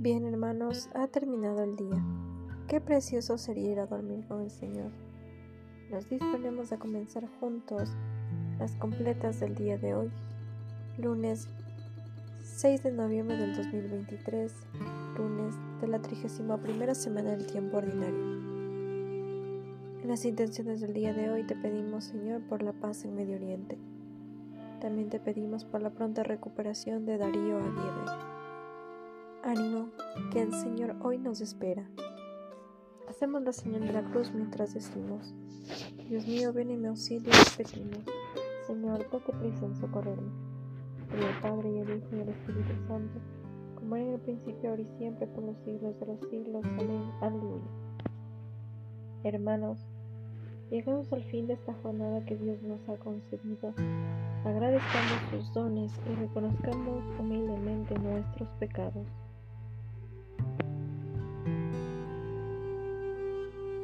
Bien hermanos, ha terminado el día. Qué precioso sería ir a dormir con el Señor. Nos disponemos a comenzar juntos las completas del día de hoy, lunes 6 de noviembre del 2023, lunes de la 31 semana del tiempo ordinario. En las intenciones del día de hoy te pedimos, Señor, por la paz en Medio Oriente. También te pedimos por la pronta recuperación de Darío Aguirre. Ánimo, que el Señor hoy nos espera. Hacemos la señal de la cruz mientras decimos, Dios mío, ven en mi auxilio y repetimos, Señor, date prisa en socorrerme. Por el Padre y el Hijo y el Espíritu Santo, como era en el principio, ahora y siempre, por los siglos de los siglos. Amén. Aleluya. Hermanos, llegamos al fin de esta jornada que Dios nos ha concedido. Agradezcamos sus dones y reconozcamos humildemente nuestros pecados.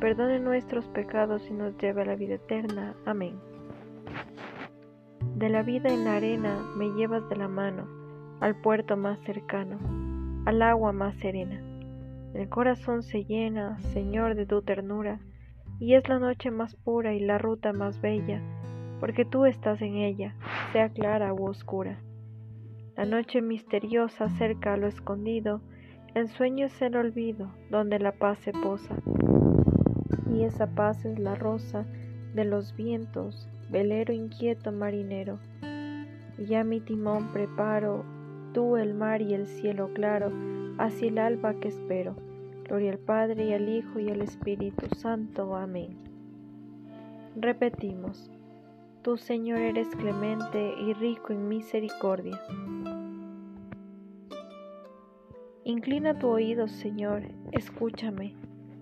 perdone nuestros pecados y nos lleve a la vida eterna. Amén. De la vida en la arena me llevas de la mano, al puerto más cercano, al agua más serena. El corazón se llena, Señor, de tu ternura, y es la noche más pura y la ruta más bella, porque tú estás en ella, sea clara u oscura. La noche misteriosa cerca a lo escondido, el sueño es el olvido, donde la paz se posa y esa paz es la rosa de los vientos, velero inquieto marinero. Ya mi timón preparo, tú el mar y el cielo claro, hacia el alba que espero. Gloria al Padre y al Hijo y al Espíritu Santo. Amén. Repetimos, tú Señor eres clemente y rico en misericordia. Inclina tu oído, Señor, escúchame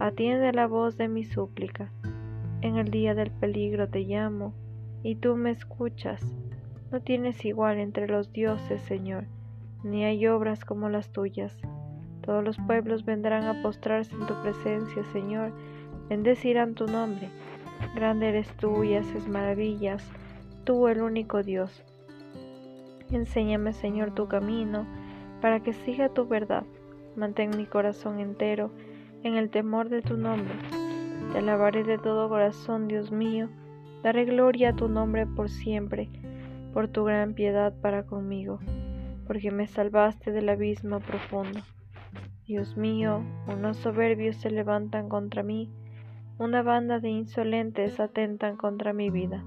Atiende la voz de mi súplica. En el día del peligro te llamo, y tú me escuchas. No tienes igual entre los dioses, Señor, ni hay obras como las tuyas. Todos los pueblos vendrán a postrarse en tu presencia, Señor, bendecirán tu nombre. Grande eres tú y haces maravillas, tú el único Dios. Enséñame, Señor, tu camino, para que siga tu verdad. Mantén mi corazón entero en el temor de tu nombre. Te alabaré de todo corazón, Dios mío, daré gloria a tu nombre por siempre, por tu gran piedad para conmigo, porque me salvaste del abismo profundo. Dios mío, unos soberbios se levantan contra mí, una banda de insolentes atentan contra mi vida,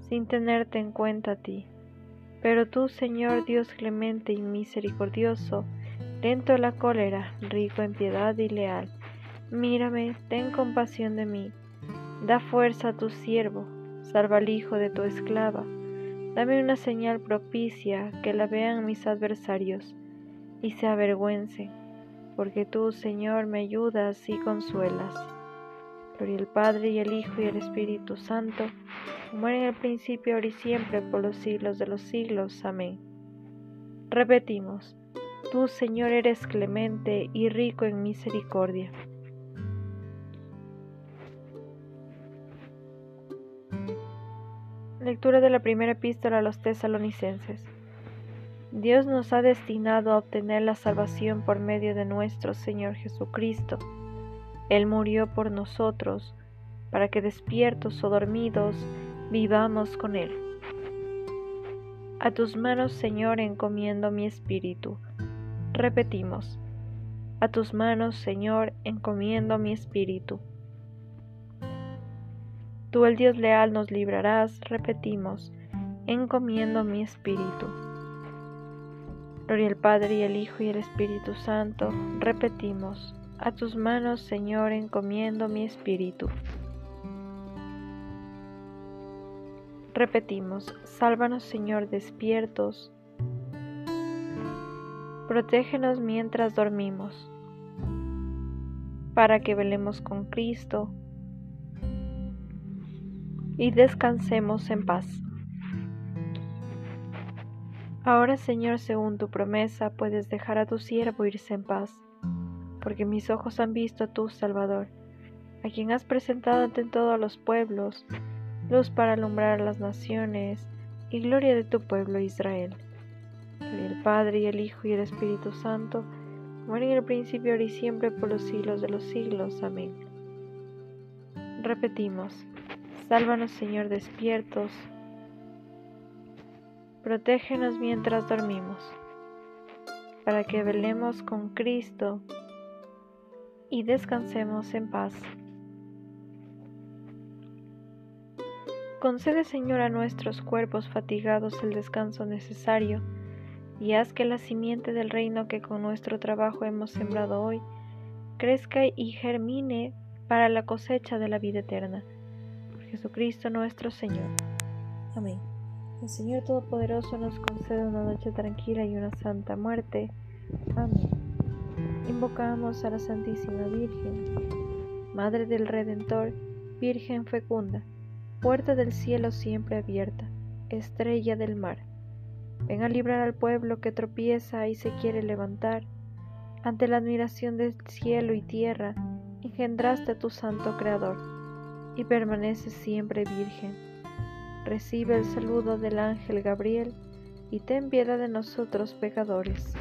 sin tenerte en cuenta a ti. Pero tú, Señor Dios clemente y misericordioso, lento a la cólera, rico en piedad y leal, Mírame, ten compasión de mí. Da fuerza a tu siervo, salva al hijo de tu esclava. Dame una señal propicia que la vean mis adversarios y se avergüencen, porque tú, Señor, me ayudas y consuelas. Gloria al Padre y al Hijo y al Espíritu Santo, como en el principio, ahora y siempre, por los siglos de los siglos. Amén. Repetimos, tú, Señor, eres clemente y rico en misericordia Lectura de la primera epístola a los tesalonicenses. Dios nos ha destinado a obtener la salvación por medio de nuestro Señor Jesucristo. Él murió por nosotros, para que despiertos o dormidos vivamos con Él. A tus manos, Señor, encomiendo mi espíritu. Repetimos, a tus manos, Señor, encomiendo mi espíritu. Tú el Dios leal nos librarás, repetimos, encomiendo mi espíritu. Gloria al Padre y al Hijo y al Espíritu Santo, repetimos, a tus manos, Señor, encomiendo mi espíritu. Repetimos, sálvanos, Señor, despiertos. Protégenos mientras dormimos, para que velemos con Cristo y descansemos en paz. Ahora, Señor, según tu promesa, puedes dejar a tu siervo irse en paz, porque mis ojos han visto a tu Salvador, a quien has presentado ante todos los pueblos, luz para alumbrar las naciones y gloria de tu pueblo Israel. Gloria al Padre y al Hijo y al Espíritu Santo, como en el principio, ahora y siempre, por los siglos de los siglos. Amén. Repetimos, sálvanos Señor despiertos, protégenos mientras dormimos, para que velemos con Cristo y descansemos en paz. Concede, Señor, a nuestros cuerpos fatigados el descanso necesario y haz que la simiente del reino que con nuestro trabajo hemos sembrado hoy crezca y germine para la cosecha de la vida eterna. Jesucristo nuestro Señor. Amén. El Señor Todopoderoso nos concede una noche tranquila y una santa muerte. Amén. Invocamos a la Santísima Virgen, Madre del Redentor, Virgen fecunda puerta del cielo siempre abierta, estrella del mar. Ven a librar al pueblo que tropieza y se quiere levantar. Ante la admiración del cielo y tierra, engendraste a tu santo Creador, y permaneces siempre virgen. Recibe el saludo del ángel Gabriel, y ten piedad de nosotros pecadores.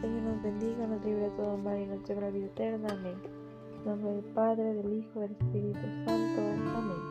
Señor nos bendiga, nos libre de todo mal y nos lleve a la vida eterna. Amén. En nombre del Padre, del Hijo del Espíritu Santo. Amén.